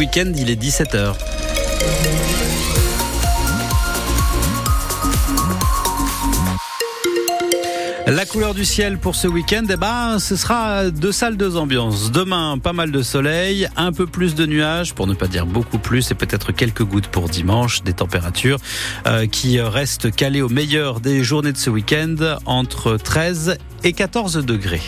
week-end, il est 17h. La couleur du ciel pour ce week-end, eh ben, ce sera deux salles, deux ambiances. Demain, pas mal de soleil, un peu plus de nuages, pour ne pas dire beaucoup plus, et peut-être quelques gouttes pour dimanche. Des températures euh, qui restent calées au meilleur des journées de ce week-end, entre 13 et 14 degrés.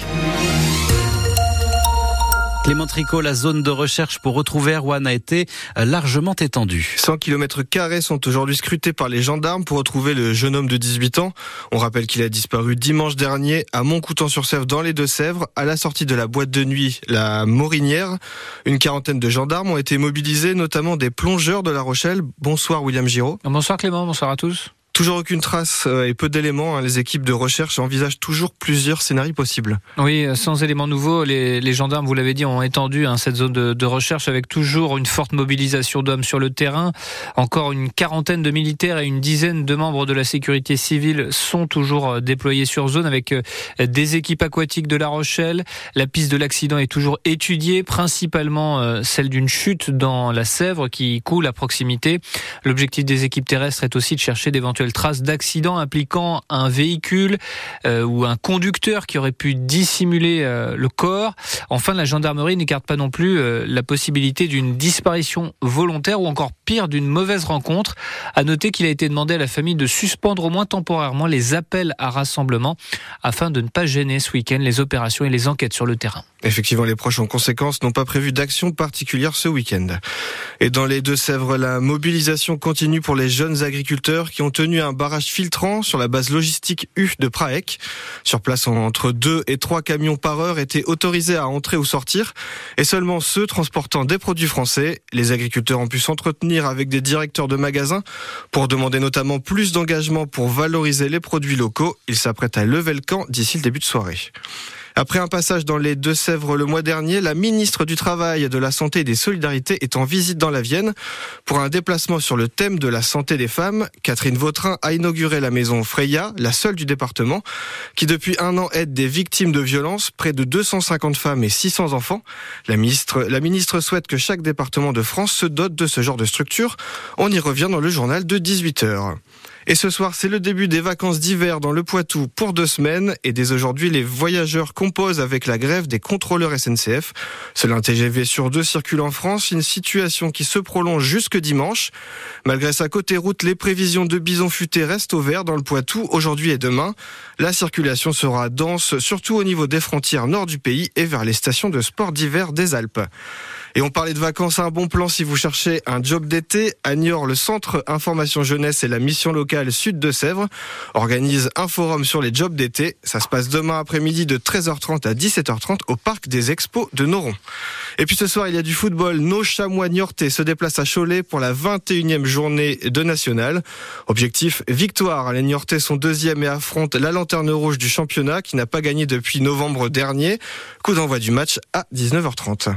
Clément Tricot, la zone de recherche pour retrouver Erwan a été euh, largement étendue. 100 km sont aujourd'hui scrutés par les gendarmes pour retrouver le jeune homme de 18 ans. On rappelle qu'il a disparu dimanche dernier à Montcoutan-sur-Sèvre dans les Deux-Sèvres à la sortie de la boîte de nuit La Morinière. Une quarantaine de gendarmes ont été mobilisés, notamment des plongeurs de La Rochelle. Bonsoir William Giraud. Bonsoir Clément, bonsoir à tous. Toujours aucune trace euh, et peu d'éléments. Hein. Les équipes de recherche envisagent toujours plusieurs scénarios possibles. Oui, euh, sans éléments nouveaux, les, gendarmes, vous l'avez dit, ont étendu hein, cette zone de, recherche avec toujours une forte mobilisation d'hommes sur le terrain. Encore une quarantaine de militaires et une dizaine de membres de la sécurité civile sont toujours euh, déployés sur zone avec des équipes aquatiques de La Rochelle. La piste de l'accident est toujours étudiée, principalement celle d'une chute dans la Sèvre qui coule à proximité. L'objectif des équipes terrestres est aussi de chercher d'éventuels traces d'accident impliquant un véhicule euh, ou un conducteur qui aurait pu dissimuler euh, le corps. Enfin, la gendarmerie n'écarte pas non plus euh, la possibilité d'une disparition volontaire ou encore pire d'une mauvaise rencontre. À noter qu'il a été demandé à la famille de suspendre au moins temporairement les appels à rassemblement afin de ne pas gêner ce week-end les opérations et les enquêtes sur le terrain. Effectivement, les proches en conséquence n'ont pas prévu d'action particulière ce week-end. Et dans les Deux-Sèvres, la mobilisation continue pour les jeunes agriculteurs qui ont tenu un barrage filtrant sur la base logistique U de Praec. Sur place, entre 2 et 3 camions par heure étaient autorisés à entrer ou sortir et seulement ceux transportant des produits français. Les agriculteurs ont pu s'entretenir avec des directeurs de magasins pour demander notamment plus d'engagement pour valoriser les produits locaux. Ils s'apprêtent à lever le camp d'ici le début de soirée. Après un passage dans les Deux-Sèvres le mois dernier, la ministre du Travail, de la Santé et des Solidarités est en visite dans la Vienne pour un déplacement sur le thème de la santé des femmes. Catherine Vautrin a inauguré la maison Freya, la seule du département, qui depuis un an aide des victimes de violences, près de 250 femmes et 600 enfants. La ministre, la ministre souhaite que chaque département de France se dote de ce genre de structure. On y revient dans le journal de 18h. Et ce soir, c'est le début des vacances d'hiver dans le Poitou pour deux semaines. Et dès aujourd'hui, les voyageurs composent avec la grève des contrôleurs SNCF. Seul un TGV sur deux circule en France, une situation qui se prolonge jusque dimanche. Malgré sa côté route, les prévisions de bison futé restent au vert dans le Poitou aujourd'hui et demain. La circulation sera dense, surtout au niveau des frontières nord du pays et vers les stations de sport d'hiver des Alpes. Et on parlait de vacances un bon plan si vous cherchez un job d'été. À Niort, le Centre Information Jeunesse et la mission locale Sud de Sèvres organise un forum sur les jobs d'été. Ça se passe demain après-midi de 13h30 à 17h30 au parc des expos de Noron. Et puis ce soir, il y a du football. Nos chamois niortais se déplacent à Cholet pour la 21e journée de national. Objectif, victoire. Les niortais sont deuxième et affrontent la lanterne rouge du championnat qui n'a pas gagné depuis novembre dernier. Coup d'envoi du match à 19h30.